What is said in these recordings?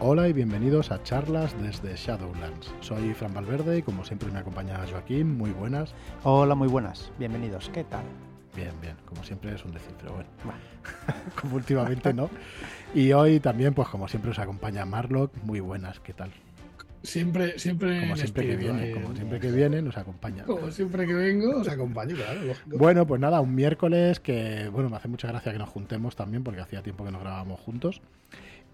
Hola y bienvenidos a charlas desde Shadowlands. Soy Fran Valverde y como siempre me acompaña Joaquín. Muy buenas. Hola, muy buenas. Bienvenidos. ¿Qué tal? Bien, bien. Como siempre es un decir, pero bueno. como últimamente no. Y hoy también, pues como siempre, os acompaña Marlock. Muy buenas. ¿Qué tal? Siempre, siempre. Como siempre que viene, como siempre que viene, nos acompaña. Como siempre que vengo, os acompaño, claro. Bueno, pues nada, un miércoles que, bueno, me hace mucha gracia que nos juntemos también, porque hacía tiempo que nos grabábamos juntos.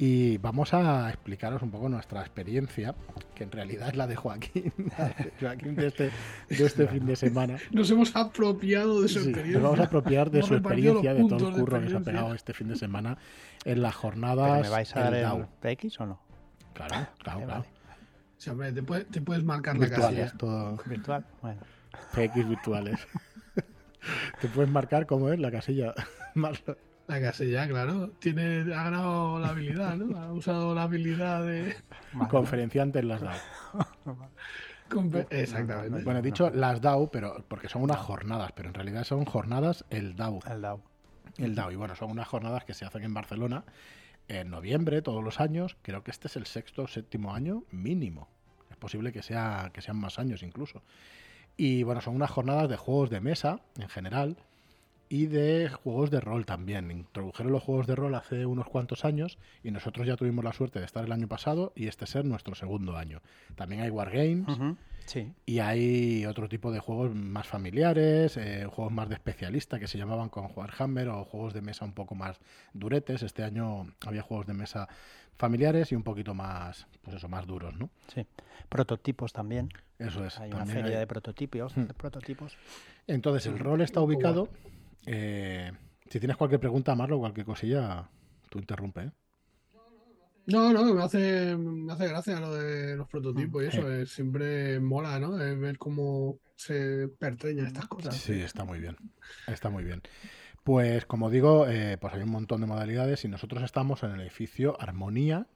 Y vamos a explicaros un poco nuestra experiencia, que en realidad es la de Joaquín, Joaquín de este, de este fin de semana. Nos hemos apropiado de su experiencia. Nos vamos a apropiar de su experiencia, de todo el curro que se ha pegado este fin de semana en las jornadas. ¿Me vais a dar el, PX o no? Claro, claro, claro. Sí, hombre, te, puedes, marcar la casilla. Todo... Virtual, bueno. PX virtuales. te puedes marcar cómo es la casilla. La casilla, claro. Tiene, ha ganado la habilidad, ¿no? Ha usado la habilidad de. Conferenciante en las DAO. Exactamente. Bueno, he dicho las DAO, pero porque son unas jornadas, pero en realidad son jornadas el DAO. El DAO. El DAO. Y bueno, son unas jornadas que se hacen en Barcelona en noviembre, todos los años. Creo que este es el sexto o séptimo año mínimo. Es posible que, sea, que sean más años incluso. Y bueno, son unas jornadas de juegos de mesa en general y de juegos de rol también. Introdujeron los juegos de rol hace unos cuantos años y nosotros ya tuvimos la suerte de estar el año pasado y este ser nuestro segundo año. También hay Wargames sí. y hay otro tipo de juegos más familiares, eh, juegos más de especialista que se llamaban con Warhammer o juegos de mesa un poco más duretes. Este año había juegos de mesa familiares y un poquito más, pues eso, más duros, ¿no? Sí. Prototipos también. Eso es. Hay una feria de prototipos, hmm. de prototipos. Entonces, el rol está ubicado... Eh, si tienes cualquier pregunta, Marlo, cualquier cosilla, tú interrumpe. ¿eh? No, no, me hace, me hace gracia lo de los prototipos y eso. Es, siempre mola, ¿no? ver cómo se pertreñan estas cosas. Sí, está muy bien. Está muy bien. Pues como digo, eh, pues hay un montón de modalidades y nosotros estamos en el edificio Armonía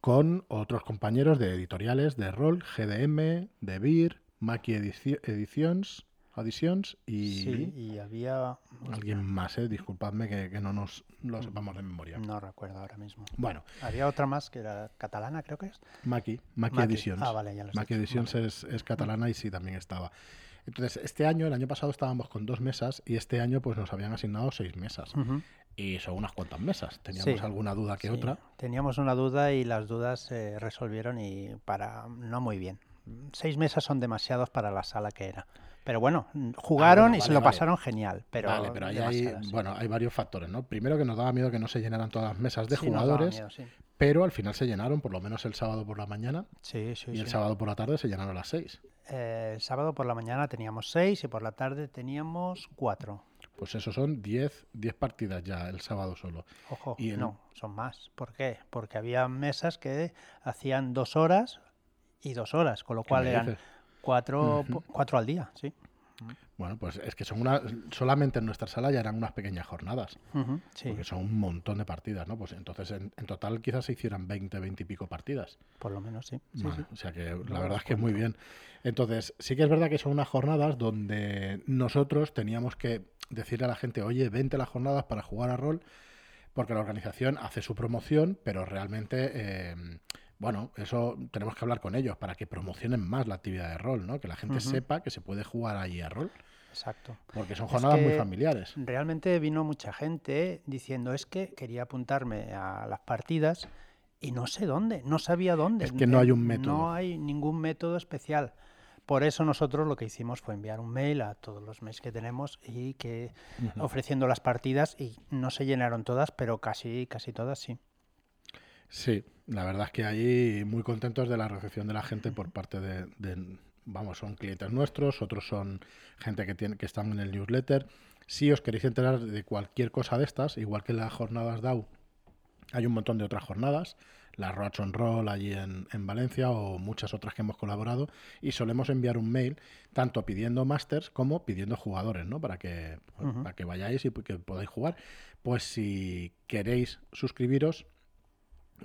con otros compañeros de editoriales de rol, GDM, de BIR, Maki Editions Auditions y... Sí, y había... Alguien más, ¿eh? disculpadme que, no nos lo sepamos de memoria. No recuerdo ahora mismo. Bueno. Había otra más que era catalana, creo que es. Maki, Maki, Editions. Ah, vale, ya lo Maki Editions es, es, catalana y sí, también estaba. Entonces, este año, el año pasado estábamos con dos mesas y este año pues nos habían asignado seis mesas. Y son unas cuantas mesas. Teníamos alguna duda que otra. Teníamos una duda y las dudas se resolvieron y para no muy bien. Seis mesas son demasiados para la sala que era. Pero bueno, jugaron ah, y se lo pasaron genial. Pero vale, pero ahí hay, bueno, hay varios factores, ¿no? Primero que nos daba miedo que no se llenaran todas las mesas de jugadores, pero al final se llenaron, por lo menos el sábado por la mañana. Y el sábado por la tarde se llenaron las seis. Eh, el sábado por la mañana teníamos seis y por la tarde teníamos cuatro. Pues eso son diez, diez partidas ya el sábado solo. Ojo, y no, son más. ¿Por qué? Porque había mesas que hacían dos horas y dos horas, con lo cual eran Cuatro, cuatro al día, sí. Bueno, pues es que son una, solamente en nuestra sala ya eran unas pequeñas jornadas, sí. porque son un montón de partidas, ¿no? Pues entonces en, total quizás se hicieran 20, 20 y pico partidas. Por lo menos, sí. O sea que la verdad es que muy bien. Entonces, sí que es verdad que son unas jornadas donde nosotros teníamos que decirle a la gente, oye, vente a las jornadas para jugar a rol, porque la organización hace su promoción, pero realmente... Eh, bueno, eso tenemos que hablar con ellos para que promocionen más la actividad de rol, ¿no? Que la gente sepa que se puede jugar allí a rol. Exacto. Porque son jornadas muy familiares. Realmente vino mucha gente diciendo es que quería apuntarme a las partidas y no sé dónde, no sabía dónde. Es que no hay un método. No hay ningún método especial. Por eso nosotros lo que hicimos fue enviar un mail a todos los mails que tenemos y que ofreciendo las partidas y no se llenaron todas, pero casi casi todas sí. Sí, la verdad es que ahí muy contentos de la recepción de la gente por parte de, vamos, son clientes nuestros, otros son gente que, tiene, que están en el newsletter. Si os queréis enterar de cualquier cosa de estas, igual que las jornadas DAO, hay un montón de otras jornadas, la Roach on Roll allí en, Valencia o muchas otras que hemos colaborado y solemos enviar un mail tanto pidiendo masters como pidiendo jugadores, ¿no? Para que, para que vayáis y que podáis jugar. Pues si queréis suscribiros,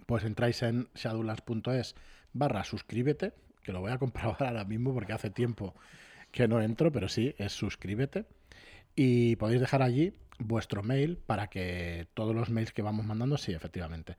pues entráis en shadowlands.es barra suscríbete, que lo voy a comprobar ahora mismo porque hace tiempo que no entro, pero sí, es suscríbete. Y podéis dejar allí vuestro mail para que todos los mails que vamos mandando, sí, efectivamente.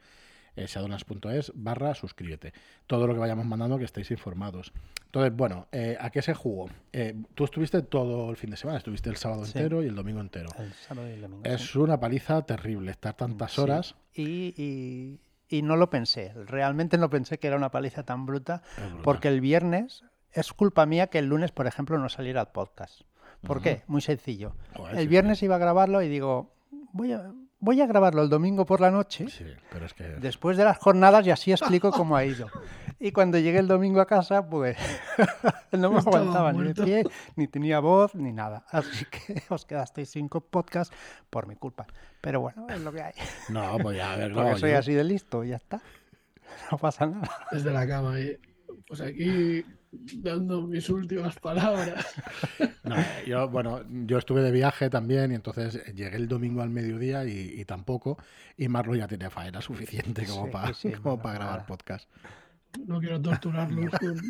eh, shadowlands.es barra suscríbete. Todo lo que vayamos mandando que estéis informados. Entonces, bueno, eh, ¿a qué se jugó? Eh, tú estuviste todo el fin de semana, estuviste el sábado Sí. entero y el domingo entero. El sábado y el domingo. Es sí. una paliza terrible estar tantas Sí. horas. Y, y- y no lo pensé, realmente no pensé que era una paliza tan bruta, porque el viernes es culpa mía que el lunes, por ejemplo, no saliera el podcast. ¿Por qué? Muy sencillo. Joder, El sí, viernes iba a grabarlo y digo, voy a, voy a grabarlo el domingo por la noche, Sí, pero es que... después de las jornadas, y así explico cómo ha ido. Y cuando llegué el domingo a casa, pues no me Estaba aguantaba ni de pie, ni tenía voz, ni nada. Así que os quedasteis sin podcast por mi culpa. Pero bueno, es lo que hay. No, pues ya, a ver, Porque no, soy yo- así de listo y ya está. No pasa nada. Desde la cama. y, Pues aquí dando mis últimas palabras. No, yo, bueno, yo estuve de viaje también y entonces llegué el domingo al mediodía y, y tampoco. Y Marlo ya tenía faena suficiente como Sí, para sí, como no, para grabar nada. podcast. No quiero torturarlos con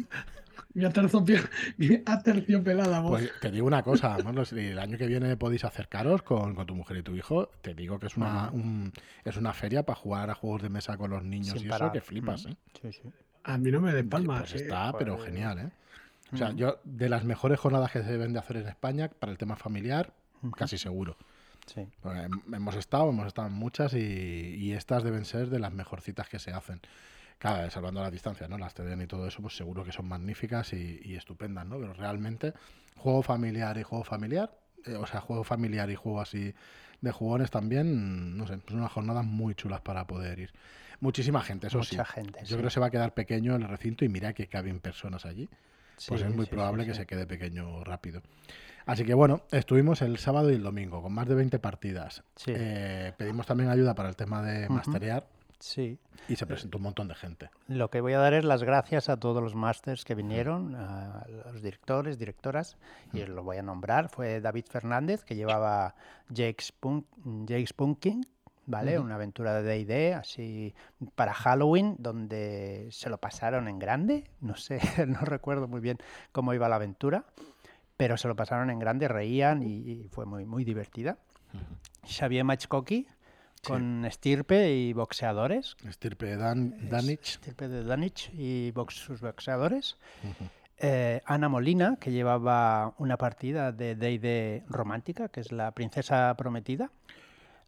mi, aterciopelada voz. Pues te digo una cosa, Marlo, si el año que viene podéis acercaros con, con tu mujer y tu hijo, te digo que es una, un- es una feria para jugar a juegos de mesa con los niños Sin y parar. eso que flipas. ¿eh? Sí, sí. A mí no me den palmas. Pues eh. está, pero joder. genial, ¿eh? O sea, Mm. yo, de las mejores jornadas que se deben de hacer en España para el tema familiar, casi seguro. Sí. Porque hem- hemos estado, hemos estado en muchas y, y estas deben ser de las mejorcitas que se hacen. Claro, salvando las distancias, ¿no? Las TDN y todo eso, pues seguro que son magníficas y, y estupendas, ¿no? Pero realmente, juego familiar y juego familiar, eh, o sea, juego familiar y juego así de jugones también, no sé, son unas jornadas muy chulas para poder ir. Muchísima gente, eso Mucha sí. gente. Yo sí. creo que se va a quedar pequeño el recinto y mira que caben personas allí pues Sí, es muy sí, probable que se quede pequeño rápido. Así que bueno, estuvimos el sábado y el domingo con más de 20 partidas. Eh, pedimos también ayuda para el tema de Ujú. masterear Sí. y se presentó un montón de gente. Lo que voy a dar es las gracias a todos los másters que vinieron, a los directores, directoras, y os lo voy a nombrar. Fue David Fernández, que llevaba Jake's, Punk, ¿vale? Ujú. Una aventura de D&D, así para Halloween, donde se lo pasaron en grande. No sé, no recuerdo muy bien cómo iba la aventura, pero se lo pasaron en grande, reían y, y fue muy, muy divertida. Xavier Machkoki, con estirpe y boxeadores, Estirpe Dan, Danich. Estirpe de Danich y box- sus boxeadores. Ujú. Eh, Ana Molina, que llevaba una partida de D&D romántica, que es la princesa prometida.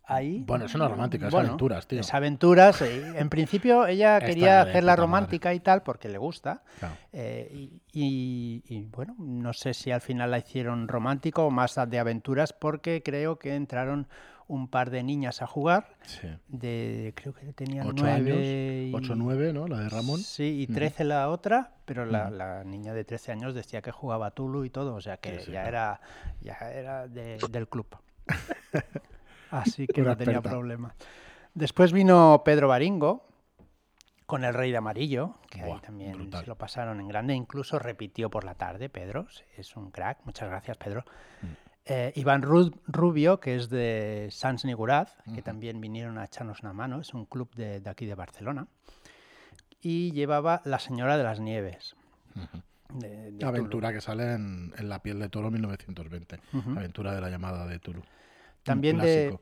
Ahí, Bueno, es romántica, es bueno, aventuras, tío. Es aventuras. eh, En principio ella quería hacerla puta madre. romántica y tal porque le gusta. Claro. eh, y, y- y, bueno, no sé si al final la hicieron romántico o más de aventuras porque creo que entraron un par de niñas a jugar. Sí. De, creo que tenían Ocho nueve años, y- 8-9, ¿no? La de Ramón. Sí, y Ujú. 13 la otra, pero la, la niña de 13 años decía que jugaba Tulu y todo, o sea que Sí, sí, ya, claro. era, ya era de- del club. Así que no tenía problema. Después vino Pedro Baringo con el Rey de Amarillo, que Buah, ahí también brutal. se lo pasaron en grande, incluso repitió por la tarde, Pedro, es un crack, muchas gracias Pedro. Mm. Eh, Iván Ru- Rubio, que es de Sans Niguraz, que también vinieron a echarnos una mano, es un club de, de aquí de Barcelona. Y llevaba La Señora de las Nieves. Ujú. de- de Aventura que sale en, en La piel de toro 1920. Tulu. Ujú. Aventura de la llamada de Tulu. También de,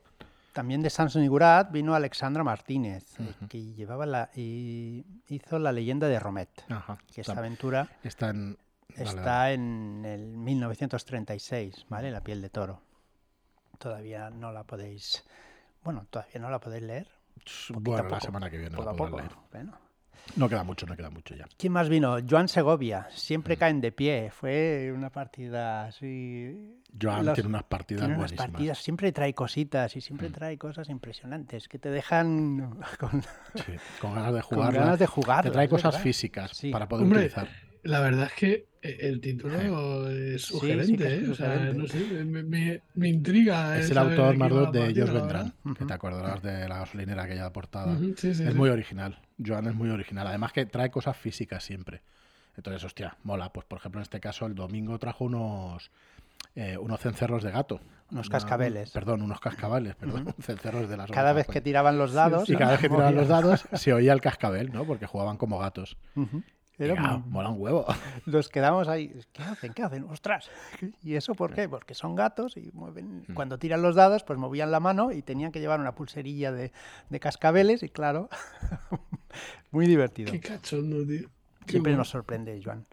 también de Sans Niguraz vino Alexandra Martínez, eh, que llevaba la, y hizo La leyenda de Romet, que esta aventura está en... está en el 1936, ¿vale? La piel de toro. Todavía no la podéis, bueno, todavía no la podéis leer. Bueno, la semana que viene la poco. leer. Bueno. No queda mucho, no queda mucho ya. ¿Quién más vino? Joan Segovia. Mm. Siempre caen de pie. Fue una partida así. Joan Los- tiene unas partidas Tiene unas buenísimas. partidas, siempre trae cositas y siempre Mm. trae cosas impresionantes que te dejan con, Sí, con ganas de con jugar. ganas de jugar. Te trae cosas físicas Sí. para poder Hombre, utilizar. La verdad es que eh, el título es sí sugerente, que es ¿eh? O sea, no sé, me, me- me intriga. Es el autor Mardot de la Vendrán, que te acordarás de la gasolinera aquella portada. Ujú, sí, sí, es sí. muy original. Joan es muy original. Además que trae cosas físicas siempre. Entonces, hostia, mola. Pues por ejemplo, en este caso, el domingo trajo unos eh, unos cencerros de gato. Unos Una- cascabeles. Perdón, unos cascabeles, perdón. Cencerros de las Cada vez que coño. tiraban los dados. Y cada vez que tiraban los dados se oía el cascabel, ¿no? Porque jugaban como gatos. Y, Era mola un huevo. Nos quedamos ahí. ¿Qué hacen? ¿Qué hacen? ¡Ostras! ¿Y eso por qué? Porque son gatos y mueven. Mm. Cuando tiran los dados, pues movían la mano y tenían que llevar una pulserilla de, de cascabeles y claro, Muy divertido. Qué cachondo, tío. Qué Siempre bueno. nos sorprende, Joan.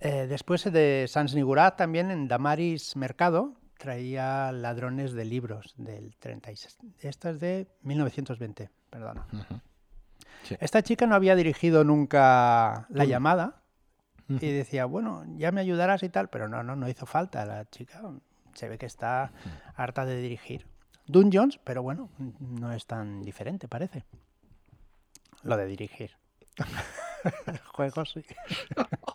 Eh, después de Sans Nigurat, también en Damaris Mercado, traía ladrones de libros del 36. Esta es de 1920, perdona. Sí. Esta chica no había dirigido nunca la llamada y decía, bueno, ya me ayudarás y tal, pero no, no, no hizo falta. La chica se ve que está harta de dirigir. Dungeons, pero bueno, no es tan diferente, parece. Lo de dirigir. Juegos, sí.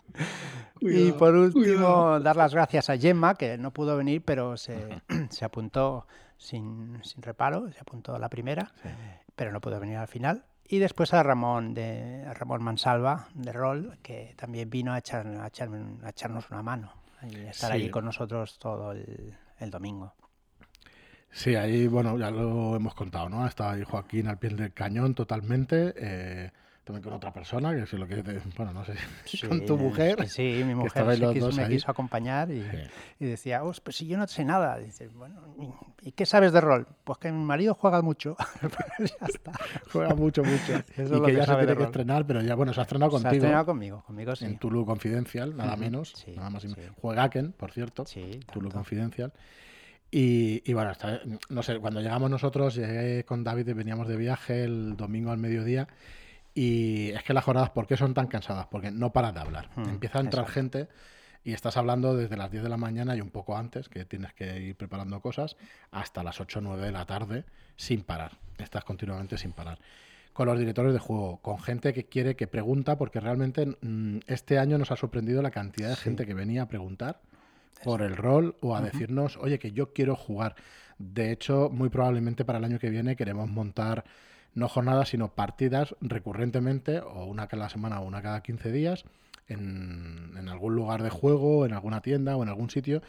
y por último, cuidado. dar las gracias a Gemma, que no pudo venir, pero se, se apuntó sin, sin reparo, se apuntó a la primera, pero no pudo venir al final. Y después a Ramón de a Ramón Mansalva de Rol, que también vino a, echar, a, echarnos una mano y estar Sí. allí con nosotros todo el, el domingo. Sí, ahí, bueno, ya lo hemos contado, ¿no? Estaba ahí Joaquín al pie del cañón totalmente, eh, también con otra persona, que si lo quieres, de- bueno, no sé, con tu Sí, mujer. Sí, sí, mi mujer se los quiso- dos me ahí. quiso acompañar y, Sí. y decía, "Os, pues si yo no sé nada. Dice, bueno, ¿y- ¿y qué sabes de rol? Pues que mi marido juega mucho. Ya está. Juega mucho, mucho. es y lo que que ya se sabe de tiene que estrenar, pero ya, bueno, se ha estrenado Se ha contigo estrenado conmigo, conmigo sí. en Tulu Confidencial, nada menos, sí, nada más sí. Juegaken, por cierto, Sí, Tulu. Confidencial. Y, y bueno, está- no sé, cuando llegamos nosotros, llegué con David y veníamos de viaje el domingo al mediodía. Y es que las jornadas, ¿por qué son tan cansadas? Porque no paras de hablar. Hmm, Empieza a entrar exacto. gente y estás hablando desde las 10 de la mañana y un poco antes, que tienes que ir preparando cosas, hasta las 8 o 9 de la tarde, sin parar. Estás continuamente sin parar. Con los directores de juego, con gente que quiere, que pregunta, porque realmente mm, este año nos ha sorprendido la cantidad de Sí. gente que venía a preguntar por el rol o a decirnos, oye, que yo quiero jugar. De hecho, muy probablemente para el año que viene queremos montar no jornadas, sino partidas recurrentemente, o una cada semana o una cada 15 días, en, en algún lugar de juego, en alguna tienda o en algún sitio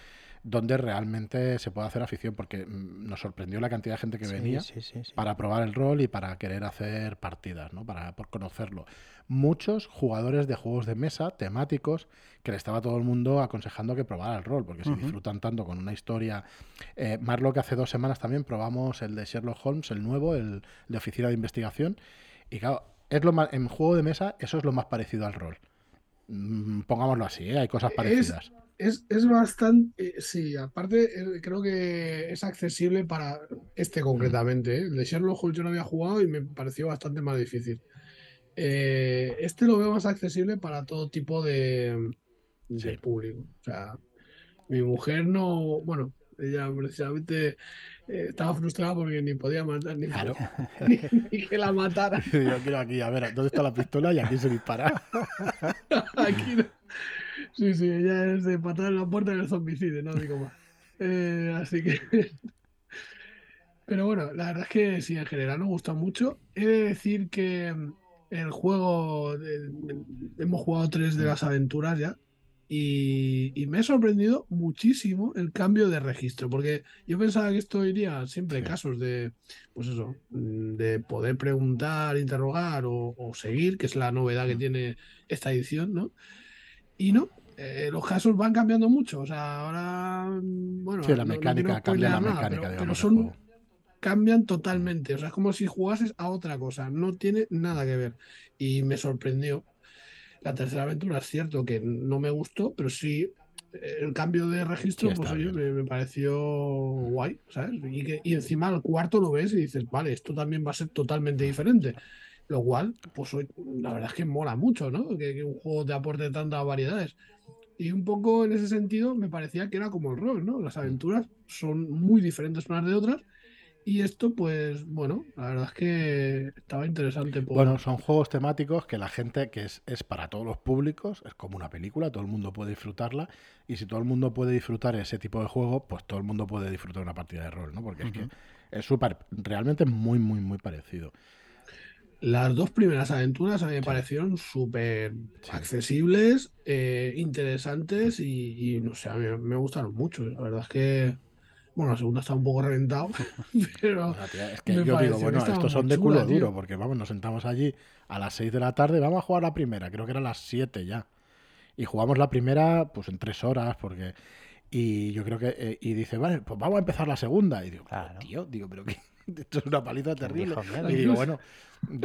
donde realmente se pueda hacer afición, porque mm, nos sorprendió la cantidad de gente que Sí, venía sí, sí, sí. para probar el rol y para querer hacer partidas, ¿no? Para por conocerlo. Muchos jugadores de juegos de mesa temáticos que le estaba todo el mundo aconsejando que probara el rol, porque se disfrutan tanto con una historia. Eh, más lo que hace dos semanas también probamos el de Sherlock Holmes, el nuevo, el de oficina de investigación. Y claro, es lo más, en juego de mesa eso es lo más parecido al rol. Mm, Pongámoslo así, ¿eh? hay cosas parecidas. Es, es bastante, eh, sí, aparte eh, creo que es accesible para este concretamente. ¿eh? El de Sherlock Holmes yo no había jugado y me pareció bastante más difícil. Eh, este lo veo más accesible para todo tipo de, de Sí. público. O sea, mi mujer no, bueno, ella precisamente eh, estaba frustrada porque ni podía matar, ni, Claro. ni- ni que la matara. Yo quiero aquí, a ver, ¿dónde está la pistola? Y aquí se dispara. Aquí no. Sí, sí, ella es de patar en la puerta del zombicide, no digo más. Eh, así que. Pero bueno, la verdad es que sí, en general nos gusta mucho. He de decir que mm, el juego. de- hemos jugado tres de las aventuras ya. Y, y me ha sorprendido muchísimo el cambio de registro, porque yo pensaba que esto iría siempre casos de, pues eso, mm, de poder preguntar, interrogar o, o seguir, que es la novedad que Mm. tiene esta edición, ¿no? Y no, eh, los casos van cambiando mucho, o sea, ahora, mm, bueno, Sí, la no- no mecánica, quiero cambia la spoilear nada, mecánica, pero- pero digamos, del son, cambian totalmente. O sea, es como si jugases a otra cosa. No tiene nada que ver. Y me sorprendió. La tercera aventura es cierto que no me gustó, pero sí el cambio de registro, Sí, pues oye, me, me pareció guay, ¿sabes? Y, que, y encima al cuarto lo ves y dices, vale, esto también va a ser totalmente diferente. Lo cual, pues oye, la verdad es que mola mucho, ¿no? Que, que un juego te aporte tantas variedades. Y un poco en ese sentido me parecía que era como el rol, ¿no? Las aventuras son muy diferentes unas de otras. Y esto, pues, bueno, la verdad es que estaba interesante. Por... Bueno, son juegos temáticos que la gente, que es, es para todos los públicos, es como una película, todo el mundo puede disfrutarla. Y si todo el mundo puede disfrutar ese tipo de juego, pues todo el mundo puede disfrutar una partida de rol, ¿no? Porque es que es súper, realmente muy, muy, muy parecido. Las dos primeras aventuras a mí me parecieron súper accesibles, eh, interesantes y, y, no sé, a mí me gustaron mucho. La verdad es que, bueno, la segunda está un poco reventado, pero Bueno, tía, es que yo digo, bueno, estos son de chula, culo tío. duro, porque vamos, nos sentamos allí a las 6 de la tarde, vamos a jugar la primera, creo que era a las 7 ya. Y jugamos la primera, pues en tres horas, porque. Y yo creo que. eh, y dice, vale, pues vamos a empezar la segunda. Y digo, Claro. tío, digo, pero ¿qué, Esto es una paliza terrible. Y digo, bueno,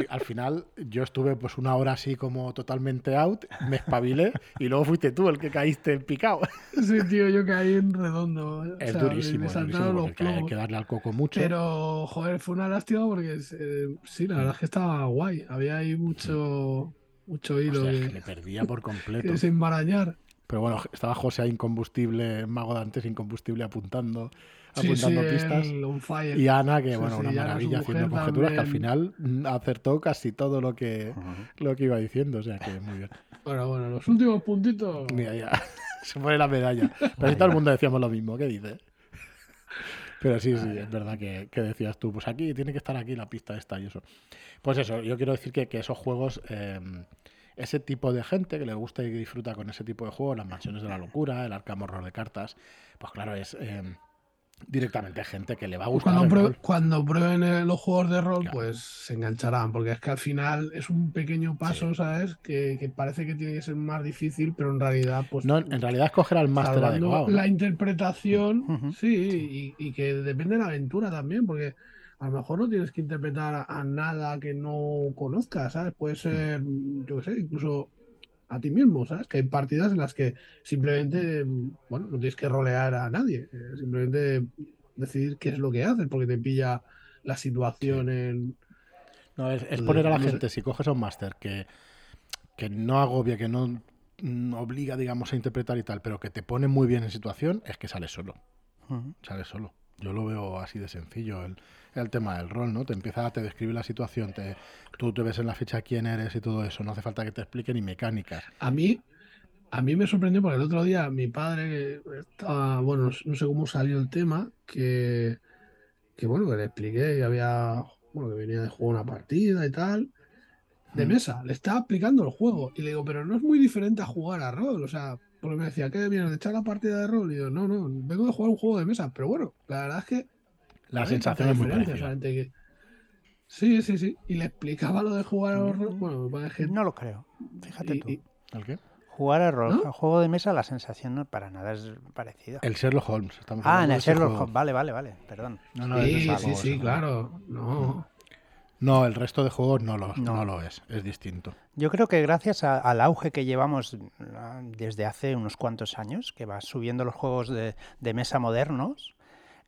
al final yo estuve pues una hora así como totalmente out, me espabilé y luego fuiste tú el que caíste en picado. Sí, tío, yo caí en redondo. o Es sea, durísimo, es durísimo los porque hay que darle al coco mucho. Pero, joder, fue una lástima porque eh, sí, la verdad es que estaba guay. Había ahí mucho, mucho hilo Hostia, es que que, le perdía por completo. que desenmarañar. Pero bueno, estaba José ahí incombustible, mago de antes incombustible apuntando, Sí, sí, apuntando pistas. el on fire. Y Ana, que Sí, bueno, sí, una maravilla haciendo conjeturas que al final mm, acertó casi todo lo que, lo que iba diciendo. O sea que muy bien. Bueno, bueno, los últimos puntitos. Mira, ya. Se pone la medalla. Pero si todo el mundo decíamos lo mismo, ¿qué dices? Pero sí, sí, es verdad que, que decías tú, pues aquí tiene que estar aquí la pista esta y eso. Pues eso, yo quiero decir que, que esos juegos, eh, ese tipo de gente que le gusta y que disfruta con ese tipo de juegos, las mansiones de la locura, el Arkham Horror de cartas, pues claro, es eh, directamente gente que le va a gustar. Cuando, prue- cuando prueben los juegos de rol, Claro. pues se engancharán, porque es que al final es un pequeño paso, ¿sabes? Que, que parece que tiene que ser más difícil, pero en realidad, pues No, en realidad es coger al máster adecuado. ¿no? la interpretación, sí, y, y que depende de la aventura también, porque a lo mejor no tienes que interpretar a, a nada que no conozcas, ¿sabes? Puede ser, yo qué sé, incluso a ti mismo, ¿sabes? Que hay partidas en las que simplemente, bueno, no tienes que rolear a nadie, eh, simplemente decidir qué es lo que haces, porque te pilla la situación en... No, es, poner a la gente, si coges a un máster que, que no agobia, que no mm, obliga, digamos, a interpretar y tal, pero que te pone muy bien en situación, es que sale solo. Ujú. Sale solo. Yo lo veo así de sencillo, el, el tema del rol, ¿no? Te empieza, te describe la situación, te, tú te ves en la ficha quién eres y todo eso, no hace falta que te explique ni mecánicas. A mí, a mí me sorprendió porque el otro día mi padre estaba, bueno, no sé cómo salió el tema, que, que bueno, que le expliqué que había, bueno, que venía de jugar una partida y tal, de Mm. mesa, le estaba explicando el juego y le digo, pero no es muy diferente a jugar a rol, o sea, porque me decía, ¿qué vienes de echar la partida de rol? Y yo, no, no, vengo de jugar un juego de mesa, pero bueno, la verdad es que La sensación es muy parecida. que- Sí, sí, sí, y le explicaba lo de jugar a Mm. rol, bueno, parece que- No lo creo. Fíjate y- tú. y- ¿El qué? Jugar a rol, ¿No? a juego de mesa, la sensación no para nada es parecida. El Sherlock Holmes. estamos Ah, en el Sherlock. Holmes. Vale, vale, vale. Perdón. No, no, Sí, sí, sí, claro. No. No, el resto de juegos no lo, no. No. lo es, es distinto. Yo creo que gracias a- al auge que llevamos ah, desde hace unos cuantos años, que va subiendo los juegos de, de mesa modernos,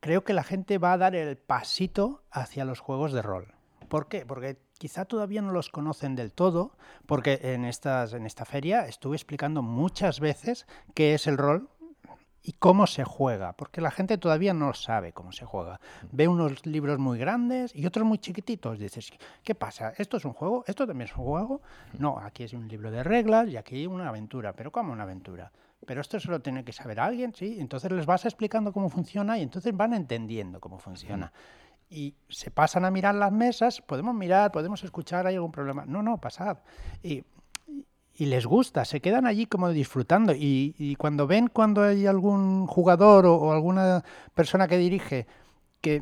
creo que la gente va a dar el pasito hacia los juegos de rol. ¿Por qué? Porque quizá todavía no los conocen del todo, porque en, estas, en esta feria estuve explicando muchas veces qué es el rol y cómo se juega, porque la gente todavía no sabe cómo se juega. Ve unos libros muy grandes y otros muy chiquititos. Dices, ¿qué pasa? ¿Esto es un juego? ¿Esto también es un juego? No, aquí es un libro de reglas y aquí una aventura. ¿Pero cómo una aventura? Pero esto solo tiene que saber alguien, ¿sí? Entonces les vas explicando cómo funciona y entonces van entendiendo cómo funciona. Y se pasan a mirar las mesas, podemos mirar, podemos escuchar, ¿hay algún problema? No, no, pasad. Y y les gusta, se quedan allí como disfrutando. Y, y cuando ven cuando hay algún jugador o, o alguna persona que dirige que,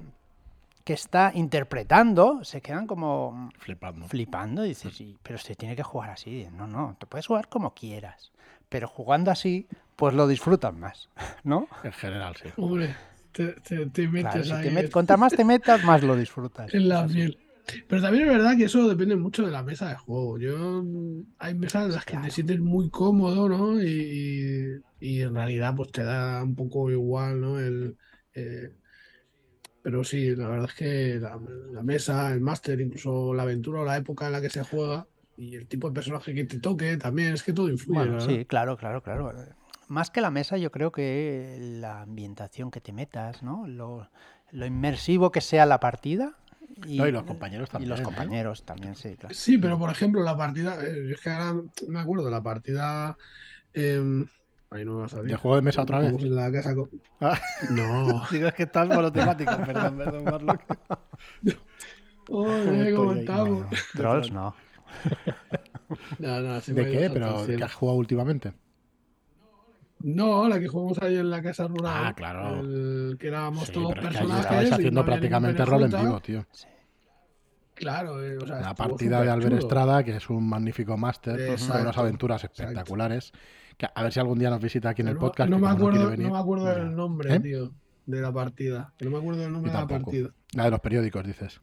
que está interpretando, se quedan como Flipando. flipando. Dices, "Sí, pero se tiene que jugar así. No, no, te puedes jugar como quieras. Pero jugando así, pues lo disfrutan más, ¿no? En general, sí. Hombre, te, te, te metes Claro, si te ahí met- en- cuanta más te metas, más lo disfrutas. en la piel. Pero también es verdad que eso depende mucho de la mesa de juego. Yo hay mesas en las que Claro. te sientes muy cómodo, ¿no? Y, y en realidad pues te da un poco igual, ¿no? El, eh, pero sí, la verdad es que la, la mesa, el máster, incluso la aventura o la época en la que se juega y el tipo de personaje que te toque también, es que todo influye, sí, claro, claro, claro. Más que la mesa, yo creo que la ambientación que te metas, ¿no? Lo, lo inmersivo que sea la partida. Y, No, y los compañeros Y los también, ¿eh? compañeros también, sí, claro. Sí, pero por ejemplo, la partida, eh, es que ahora me acuerdo, la partida. em, ahí no me va a salir. ¿De juego de mesa otra vez? En la casa con- Ah, No. digo, es que estás monotemático. Perdón, perdón, Marlon. Joder, Estoy ¿cómo estamos? Trolls no. No, ¿De qué? ¿Pero qué has jugado últimamente? No, la que jugamos ahí en la casa rural. Ah, claro. el que éramos Sí, todos que personajes. estabais y no haciendo prácticamente rol en vivo, tío. Sí. Claro, eh, o sea, La partida de Albert. Estrada, que es un magnífico máster, con unas aventuras espectaculares. Que a ver si algún día nos visita aquí en el No- podcast. No, me acuerdo, venir, no me acuerdo mira. del nombre, ¿Eh? tío, de la partida. Que no me acuerdo del nombre de la partida. La de los periódicos, dices.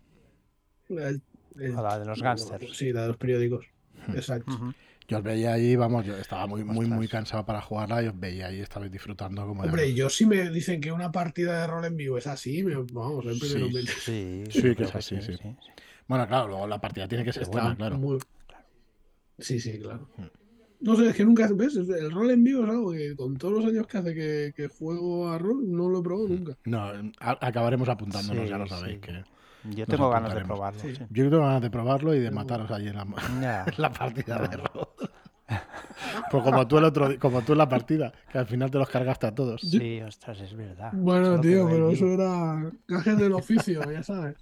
El- el- la de los gángsters. Sí, la de los periódicos. Hmm. Exacto. Yo os veía ahí, vamos, yo estaba muy, muy, muy cansado para jugarla y os veía ahí, estabais disfrutando como... de- Hombre, yo si me dicen que una partida de rol en vivo es así, me, vamos, el primero Sí, me- Sí, Sí, creo que es así, sí. sí. Bueno, claro, luego la partida tiene que ser está buena, claro. muy- Sí, sí, claro. Hmm. No sé, es que nunca, ¿ves? El rol en vivo es algo que con todos los años que hace que, que juego a rol no lo he probado Hmm. nunca. No, a- acabaremos apuntándonos, Sí, ya lo sí. sabéis. que Yo tengo ganas de probarlo. Sí. sí. Yo tengo ganas de probarlo y de mataros allí en la, la partida de Vale. rol. Pues como tú el otro como tú en la partida, que al final te los cargaste a todos. Sí, ostras, es verdad. Bueno, Solo tío, pero eso era gajes del oficio, ya sabes.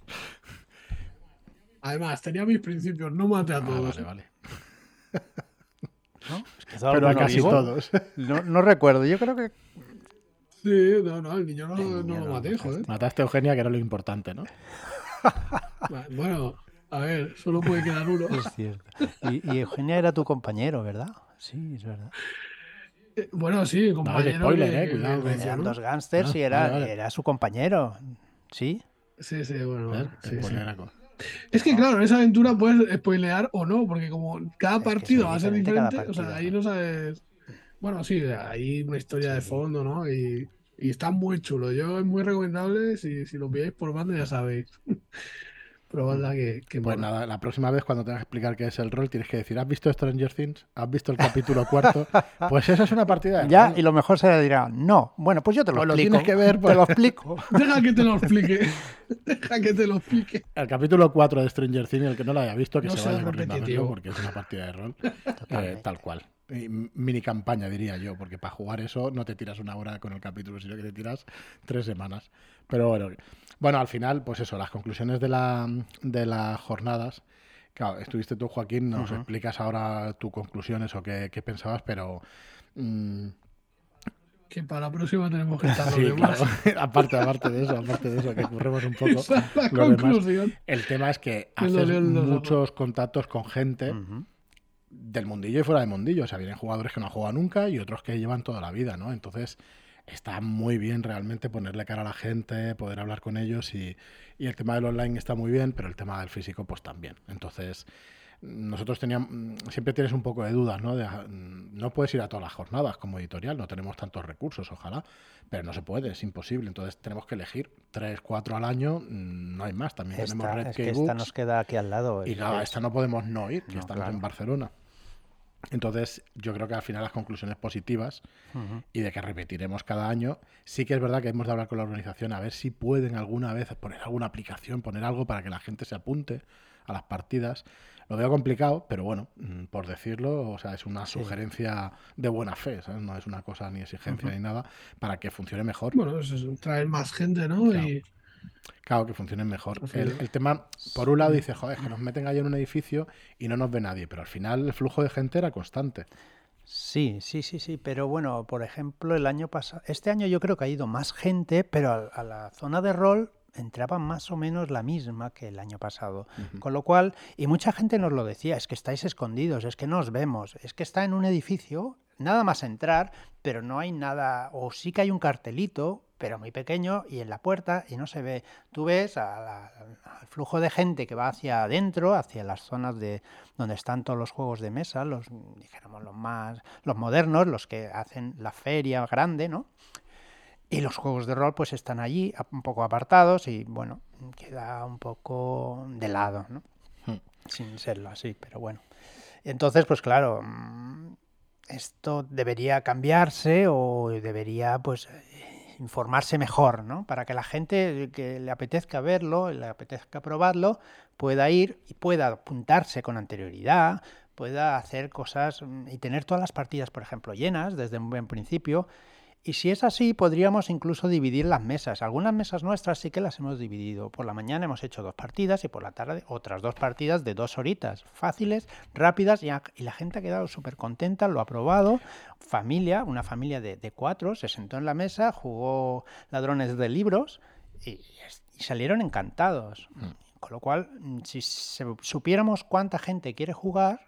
Además, tenía mis principios, no maté a Ah, todos. vale, vale. ¿no? Es que todo Pero a casi vivo. todos. No, no recuerdo, yo creo que Sí, no, no, el niño no, El no lo no maté, joder. Mataste a Eugenia, que era lo importante, ¿no? Bueno, a ver, solo puede quedar uno. es cierto. Y, y Eugenia era tu compañero, ¿verdad? Sí, es verdad. Eh, Bueno, sí, compañero. spoiler, que- eh, que cuidado, me que- mencionó. Eran dos gángsters Ah, y era, vale, vale. era su compañero. ¿Sí? Sí, sí, bueno. Es que claro, en esa aventura puedes spoilear o no, porque como cada partido va a ser diferente o sea, ahí no sabes. Bueno, sí, hay una historia de fondo, ¿no? Y, y está muy chulo. Yo es muy recomendable, si, si lo pilláis por banda ya sabéis. Probadla que, que Pues mola. nada, la próxima vez cuando tengas que explicar qué es el rol, tienes que decir, ¿has visto Stranger Things? ¿Has visto el capítulo cuarto? Pues eso es una partida de Ya, rol. y lo mejor será dirá, no, bueno, pues yo te lo Pues lo explico. tienes que ver, Te pues. lo explico. Deja que te lo explique. Deja que te lo explique. El capítulo 4 de Stranger Things, el que no lo haya visto, que No se sea vaya corriendo a porque es una partida de rol eh, tal cual. Mini campaña, diría yo, porque para jugar eso no te tiras una hora con el capítulo, sino que te tiras tres semanas. Pero bueno, bueno al final, pues eso, las conclusiones de, la, de las jornadas. Claro, estuviste tú, Joaquín, nos Ujú. explicas ahora tus conclusiones o qué, qué pensabas, pero... mm, Que para la próxima tenemos que estar los sí, demás. claro. aparte, aparte de eso, aparte de eso, que curremos un poco. La lo demás. conclusión. El tema es que haces muchos contactos con gente Ujú. del mundillo y fuera del mundillo. O sea, vienen jugadores que no han jugado nunca y otros que llevan toda la vida, ¿no? Entonces, está muy bien realmente ponerle cara a la gente, poder hablar con ellos y, y el tema del online está muy bien, pero el tema del físico, pues también. Entonces, nosotros teníamos, siempre tienes un poco de dudas, ¿no? De, no puedes ir a todas las jornadas como editorial, no tenemos tantos recursos, ojalá, pero no se puede, es imposible. Entonces, tenemos que elegir tres, cuatro al año, mm, no hay más. También tenemos Red es que esta nos queda aquí al lado. Y claro, esta no podemos no ir, que No, estamos claro. en Barcelona. Entonces, yo creo que al final las conclusiones positivas y de que repetiremos cada año, sí que es verdad que hemos de hablar con la organización a ver si pueden alguna vez poner alguna aplicación, poner algo para que la gente se apunte a las partidas. Lo veo complicado, pero bueno, mm, por decirlo, o sea, es una Sí. sugerencia de buena fe, ¿sabes? No es una cosa ni exigencia ni nada, para que funcione mejor. Bueno, es eso, traer más gente, ¿no? Claro. Y Claro, que funcionen mejor. El, tema, por un lado, dice, joder, que nos meten ahí en un edificio y no nos ve nadie, pero al final el flujo de gente era constante. Sí, sí, sí, sí, pero bueno, por ejemplo, el año pasado, este año yo creo que ha ido más gente, pero a, a la zona de rol entraba más o menos la misma que el año pasado. Con lo cual, y mucha gente nos lo decía, es que estáis escondidos, es que no os vemos, es que está en un edificio, nada más entrar, pero no hay nada, o sí que hay un cartelito, pero muy pequeño, y en la puerta, y no se ve. Tú ves a la- al flujo de gente que va hacia adentro, hacia las zonas de donde están todos los juegos de mesa, los, dijéramos, los más, los modernos, los que hacen la feria grande, ¿no? Y los juegos de rol pues están allí, a- un poco apartados y bueno, queda un poco de lado, ¿no? Hmm. Sin serlo así, pero bueno. Entonces, pues claro, mm, esto debería cambiarse o debería pues informarse mejor, ¿no? Para que la gente que le apetezca verlo, le apetezca probarlo, pueda ir y pueda apuntarse con anterioridad, pueda hacer cosas mm, y tener todas las partidas, por ejemplo, llenas desde un buen principio. Y si es así, podríamos incluso dividir las mesas. Algunas mesas nuestras sí que las hemos dividido. Por la mañana hemos hecho dos partidas y por la tarde otras dos partidas de dos horitas. Fáciles, rápidas y, la gente ha quedado súper contenta, lo ha probado. Familia, una familia de, de cuatro, se sentó en la mesa, jugó ladrones de libros y, y salieron encantados. Con lo cual, mm, si se- supiéramos cuánta gente quiere jugar,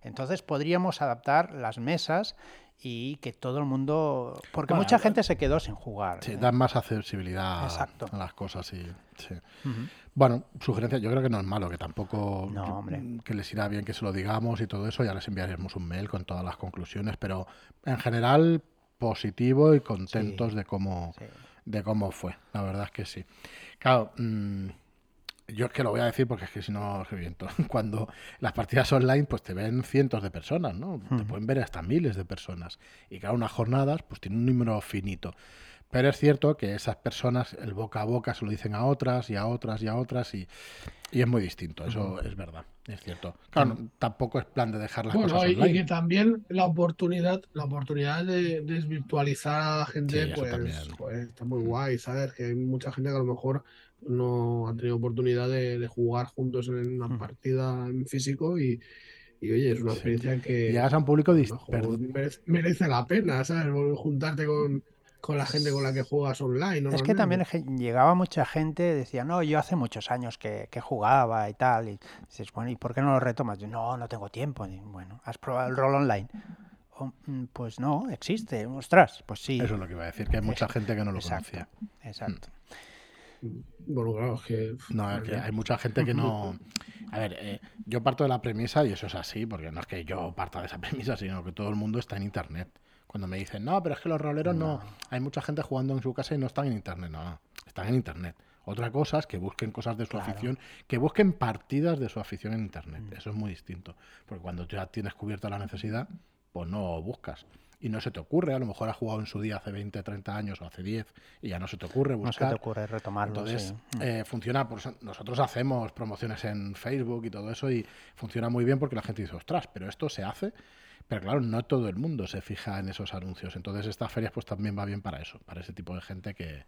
Entonces podríamos adaptar las mesas y que todo el mundo... Porque Bueno, mucha gente se quedó sin jugar. Sí, ¿eh? dan más accesibilidad Exacto. a las cosas y sí. Bueno, sugerencia, yo creo que no es malo, que tampoco No, que- hombre. que les irá bien que se lo digamos y todo eso, ya les enviaremos un mail con todas las conclusiones, pero en general positivo y contentos Sí. de cómo Sí. de cómo fue, la verdad es que sí. Claro, mm, yo es que lo voy a decir porque es que si no. Cuando las partidas online, pues te ven cientos de personas, ¿no? Te pueden ver hasta miles de personas. Y cada unas jornadas, pues tiene un número finito. Pero es cierto que esas personas, el boca a boca, se lo dicen a otras y a otras y a otras y, y es muy distinto, eso es verdad, es cierto. Claro, tampoco es plan de dejar las Bueno, cosas y, y online. que también la oportunidad, la oportunidad de desvirtualizar a la gente, Sí, pues, joder, está muy guay, ¿sabes? Que hay mucha gente que a lo mejor no ha tenido oportunidad de, de jugar juntos en una Ujú. partida en físico y, y, oye, es una Sí. experiencia que Llegas a un público a lo dis- mejor per- merece, merece la pena, ¿sabes? Juntarte con, con la gente con la que juegas online. Es que también llegaba mucha gente, decía, no, yo hace muchos años que, que jugaba y tal. Y dices, bueno, ¿y por qué no lo retomas? Yo, no, no tengo tiempo. Y, bueno, ¿has probado el rol online? "Oh, mm, pues no, existe. Ostras, pues sí. Eso es lo que iba a decir, que hay mucha gente que no lo exacto, conocía. Exacto. Bueno, claro, es que. No, es que hay mucha gente que no. A ver, eh, yo parto de la premisa, y eso es así, porque no es que yo parta de esa premisa, sino que todo el mundo está en internet. Cuando me dicen, no, pero es que los roleros no. Hay mucha gente jugando en su casa y no están en internet. No, no, están en internet. Otra cosa es que busquen cosas de su Claro. afición, que busquen partidas de su afición en internet. Mm. Eso es muy distinto. Porque cuando ya tienes cubierta la necesidad, pues no buscas. Y no se te ocurre, a lo mejor has jugado en su día hace 20, 30 años o hace 10 y ya no se te ocurre No se buscar. te ocurre retomarlo. Entonces, sí. eh, funciona, por eso nosotros hacemos promociones en Facebook y todo eso y funciona muy bien porque la gente dice, ostras, pero esto se hace. Pero claro, no todo el mundo se fija en esos anuncios. Entonces, estas ferias pues también va bien para eso, para ese tipo de gente que,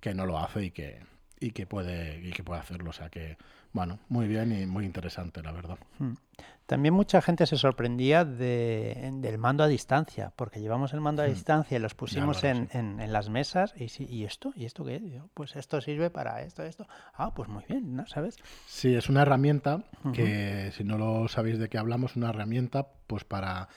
que no lo hace y que, y que puede y que puede hacerlo. O sea que, bueno, muy bien y muy interesante, la verdad. Mm. También mucha gente se sorprendía de- del mando a distancia, porque llevamos el mando a Hmm. distancia y los pusimos en, sí. en- en las mesas y, sí, ¿y esto? ¿Y esto qué es? Yo, pues esto sirve para esto, esto. Ah, pues muy bien, ¿no? ¿Sabes? Sí, es una herramienta que, si no lo sabéis de qué hablamos, una herramienta pues para,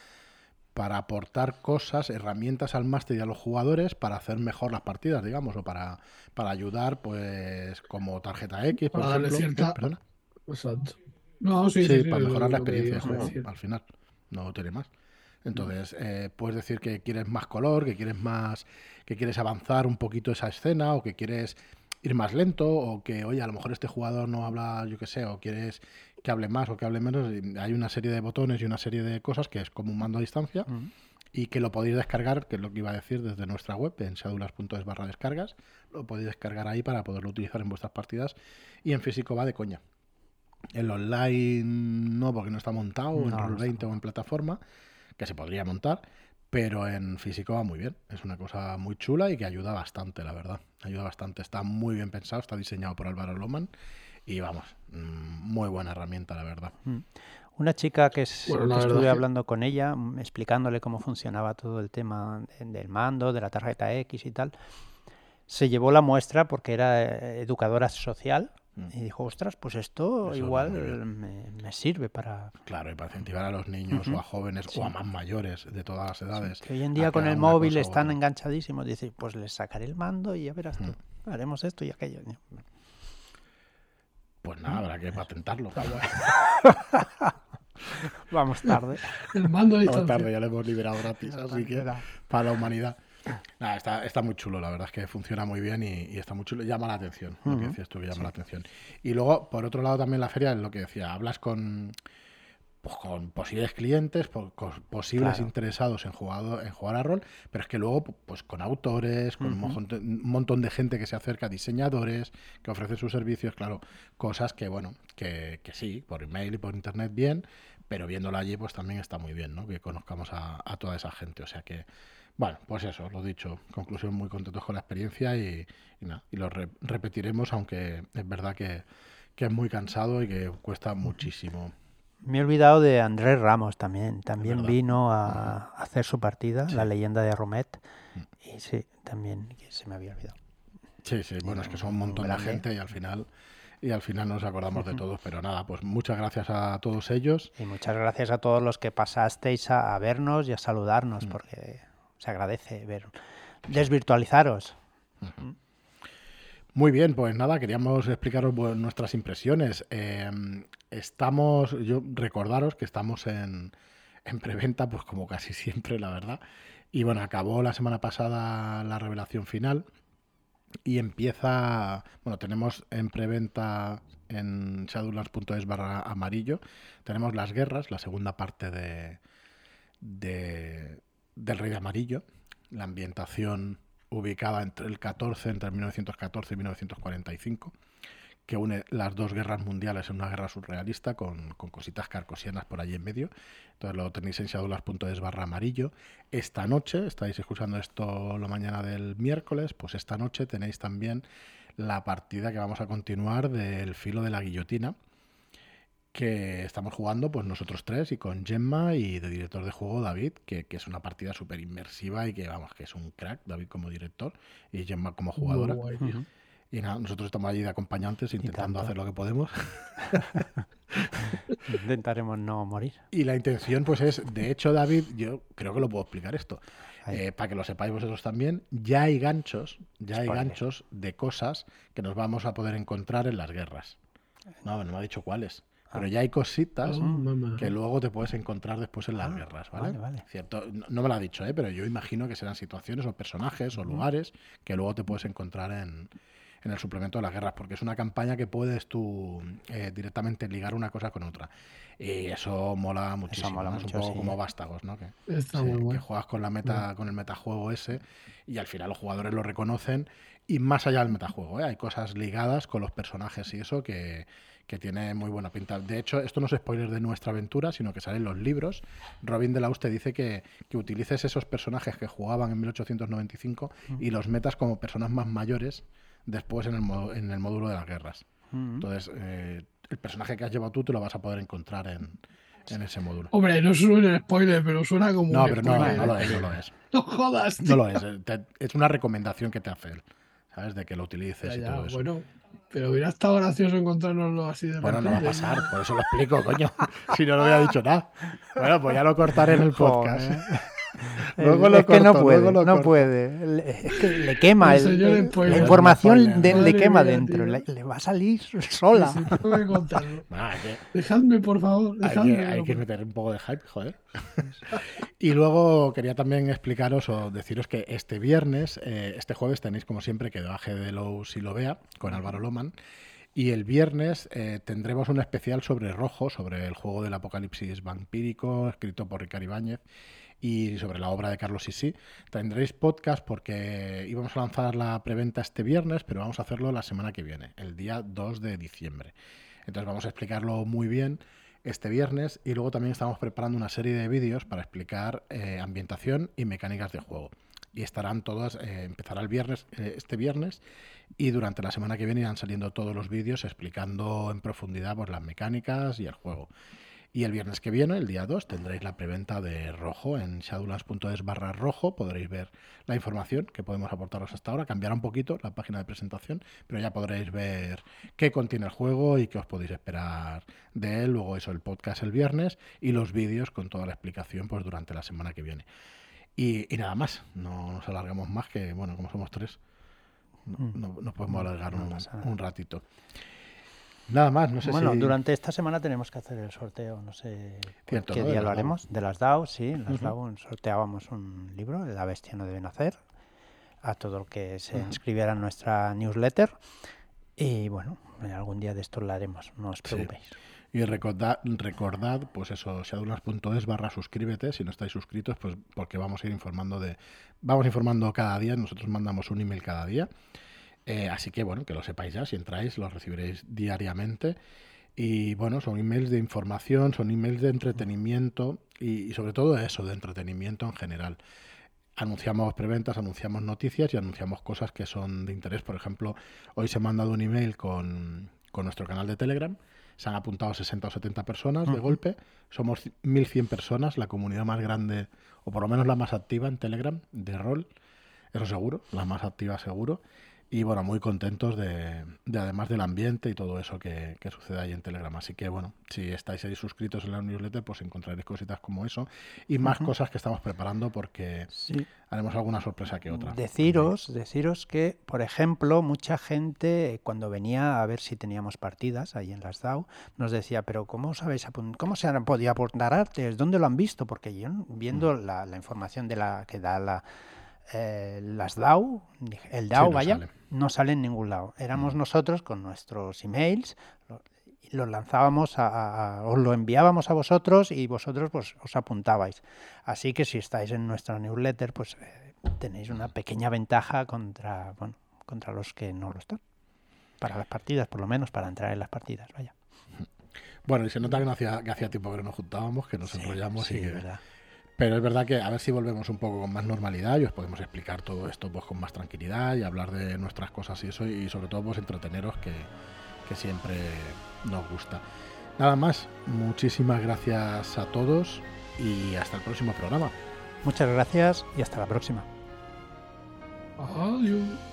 para aportar cosas, herramientas al máster y a los jugadores para hacer mejor las partidas, digamos, o para, para ayudar, pues, como tarjeta X, por Para ejemplo. cierta- ¿Eh? Exacto. No, sí, Sí, sí, para mejorar la experiencia de ibas a juego, decir. al final. No tiene más. Entonces, eh, puedes decir que quieres más color, que quieres más, que quieres avanzar un poquito esa escena, o que quieres ir más lento, o que, oye, a lo mejor este jugador no habla, yo qué sé, o quieres que hable más o que hable menos. Hay una serie de botones y una serie de cosas que es como un mando a distancia y que lo podéis descargar, que es lo que iba a decir desde nuestra web, en shadulas.es barra descargas. Lo podéis descargar ahí para poderlo utilizar en vuestras partidas. Y en físico va de coña. El online no, porque no está montado en No, no Roll está 20 o en plataforma, que se podría montar, pero en físico va muy bien. Es una cosa muy chula y que ayuda bastante, la verdad. Ayuda bastante. Está muy bien pensado, está diseñado por Álvaro Loman y vamos, mm, muy buena herramienta, la verdad. Mm. Una chica que, es- Bueno, que estuve hablando con ella, mm, explicándole cómo funcionaba todo el tema de- del mando, de la tarjeta X y tal, se llevó la muestra porque era eh, educadora social y dijo, ostras, pues esto Eso igual me, me sirve para... Claro, y para incentivar a los niños o a jóvenes o a más mayores de todas las edades. Que hoy en día con el móvil están enganchadísimos. Dice, pues les sacaré el mando y ya verás tú. Haremos esto y aquello. Pues nada, habrá que patentarlo. Vamos tarde. El mando a Vamos tarde, ya lo hemos liberado gratis, así que para la humanidad. Nada, está, está muy chulo, la verdad es que funciona muy bien y, y está muy chulo. Llama la atención, lo que decías tú, que llama la atención. Y luego, por otro lado, también la feria es lo que decía, hablas con, pues, con posibles clientes, con posibles Claro. interesados en, jugado, en jugar a rol, pero es que luego, pues con autores, con un, montón, un montón de gente que se acerca, diseñadores, que ofrecen sus servicios, claro, cosas que, bueno, que, que sí, por email y por internet bien, pero viéndolo allí, pues también está muy bien, ¿no? Que conozcamos a, a toda esa gente. O sea que, bueno, pues eso, lo dicho. Conclusión, muy contentos con la experiencia y, y nada, y lo re- repetiremos, aunque es verdad que, que es muy cansado y que cuesta muchísimo. Me he olvidado de Andrés Ramos también. También vino a hacer su partida, Sí. La leyenda de Romet. Mm. Y sí, también se me había olvidado. Sí, sí, bueno, es que son un montón de gente y al final y al final nos acordamos de todos. Pero nada, pues muchas gracias a todos ellos. Y muchas gracias a todos los que pasasteis a, vernos y a saludarnos, mm. porque se agradece ver desvirtualizaros. Muy bien, pues nada, queríamos explicaros nuestras impresiones. Em, estamos, yo recordaros que estamos en, en preventa, pues como casi siempre, la verdad. Y bueno, acabó la semana pasada la revelación final y empieza, bueno, tenemos en preventa en shadowlands.es barra amarillo, tenemos las guerras, la segunda parte de, de, del Rey de Amarillo, la ambientación ubicada entre el 14, entre 1914 y 1945, que une las dos guerras mundiales en una guerra surrealista con, cositas carcosianas por allí en medio. Entonces lo tenéis en shadowlands.es barra amarillo. Esta noche, estáis escuchando esto la mañana del miércoles, pues esta noche tenéis también la partida que vamos a continuar del filo de la guillotina que estamos jugando pues nosotros tres y con Gemma y de director de juego David, que, es una partida súper inmersiva y que vamos, que es un crack, David como director y Gemma como jugadora. y nada, nosotros estamos allí de acompañantes intentando hacer lo que podemos. Intentaremos no morir. Y la intención pues es, de hecho David, yo creo que lo puedo explicar esto. Eh, para que lo sepáis vosotros también, ya hay ganchos, ya hay ganchos de cosas que nos vamos a poder encontrar en las guerras. No, no me ha dicho cuáles. Pero ya hay cositas oh, que luego te puedes encontrar después en las ah, guerras, ¿vale? Cierto, no, me lo ha dicho, ¿eh? pero yo imagino que serán situaciones o personajes o lugares que luego te puedes encontrar en, el suplemento de las guerras, porque es una campaña que puedes tú eh, directamente ligar una cosa con otra. Y eso mola muchísimo. es un poco como vástagos, ¿no? Que, que, juegas con la meta, con el metajuego ese, y al final los jugadores lo reconocen. Y más allá del metajuego, ¿eh? hay cosas ligadas con los personajes y eso que, que tiene muy buena pinta. De hecho, esto no es spoiler de nuestra aventura, sino que salen los libros. Robin de la Uste dice que, que utilices esos personajes que jugaban en 1895 y los metas como personas más mayores después en el, en el módulo de las guerras. Entonces, eh, el personaje que has llevado tú te lo vas a poder encontrar en, en ese módulo. Hombre, no es un spoiler, pero suena como. No, pero no, no, lo es, no lo es. No jodas. No lo es. es una recomendación que te hace él. ¿Sabes? De que lo utilices y todo eso. Bueno, pero hubiera estado gracioso encontrárnoslo así de Bueno, no va a pasar, por eso lo explico, coño. Si no, lo hubiera dicho nada. Bueno, pues ya lo cortaré en el podcast. luego lo es que no puede, no puede. Es que le quema. El, la información le quema dentro. Le, va a salir sola. Dejadme, por favor. Dejadme, hay, que, meter un poco de hype, joder. y luego quería también explicaros o deciros que este viernes, eh, este jueves tenéis como siempre que debaje de Low si lo vea con Álvaro Loman. Y el viernes eh, tendremos un especial sobre Rojo, sobre el juego del apocalipsis vampírico, escrito por Ricardo Ibáñez y sobre la obra de Carlos Sisi. Tendréis podcast porque íbamos a lanzar la preventa este viernes, pero vamos a hacerlo la semana que viene, el día 2 de diciembre. Entonces vamos a explicarlo muy bien este viernes y luego también estamos preparando una serie de vídeos para explicar eh, ambientación y mecánicas de juego. Y estarán todos, eh, empezará el viernes, eh, este viernes, y durante la semana que viene irán saliendo todos los vídeos explicando en profundidad pues, las mecánicas y el juego. Y el viernes que viene, el día 2, tendréis la preventa de rojo en shadowlands.es barra rojo. Podréis ver la información que podemos aportaros hasta ahora. Cambiará un poquito la página de presentación, pero ya podréis ver qué contiene el juego y qué os podéis esperar de él. Luego eso, el podcast el viernes y los vídeos con toda la explicación pues durante la semana que viene. Y, nada más, no nos alargamos más que, bueno, como somos tres, no, mm. nos podemos alargar un ratito. Nada más, no sé bueno, durante esta semana tenemos que hacer el sorteo, no sé qué día lo haremos. De las DAO, sí, en las DAO sorteábamos un libro, La bestia no debe nacer, a todo el que se inscribiera en nuestra newsletter. Y bueno, algún día de esto lo haremos, no os preocupéis. Y recordad, recordad, pues eso, seadulas.es barra suscríbete, si no estáis suscritos, pues porque vamos a ir informando de, vamos informando cada día, nosotros mandamos un email cada día eh, así que bueno, que lo sepáis ya, si entráis los recibiréis diariamente. Y bueno, son emails de información, son emails de entretenimiento y, sobre todo eso, de entretenimiento en general. Anunciamos preventas, anunciamos noticias y anunciamos cosas que son de interés. Por ejemplo, hoy se ha mandado un email con, con nuestro canal de Telegram. Se han apuntado 60 o 70 personas de golpe. Somos 1.100 personas, la comunidad más grande, o por lo menos la más activa en Telegram, de rol. Eso seguro, la más activa seguro. Y bueno, muy contentos de, además del ambiente y todo eso que, sucede ahí en Telegram. Así que bueno, si estáis ahí suscritos en la newsletter, pues encontraréis cositas como eso y más cosas que estamos preparando porque haremos alguna sorpresa que otra. Deciros, deciros que, por ejemplo, mucha gente cuando venía a ver si teníamos partidas ahí en las DAO, nos decía, pero ¿cómo sabéis cómo se han podido aportar artes? ¿Dónde lo han visto? Porque yo viendo mm. la, la información de la que da la eh, las DAO, el DAO, vaya, no sale en ningún lado. Éramos mm. nosotros con nuestros emails, los lanzábamos, a, os lo enviábamos a vosotros y vosotros pues os apuntabais. Así que si estáis en nuestra newsletter, pues eh, tenéis una pequeña ventaja contra, bueno, contra los que no lo están. Para las partidas, por lo menos, para entrar en las partidas, vaya. Bueno, y se nota que, no hacía, que hacía tiempo que nos juntábamos, que nos enrollamos y que, verdad. Pero es verdad que a ver si volvemos un poco con más normalidad y os podemos explicar todo esto pues con más tranquilidad y hablar de nuestras cosas y eso y sobre todo pues entreteneros que, que siempre nos gusta. Nada más, muchísimas gracias a todos y hasta el próximo programa. Muchas gracias y hasta la próxima. Adiós.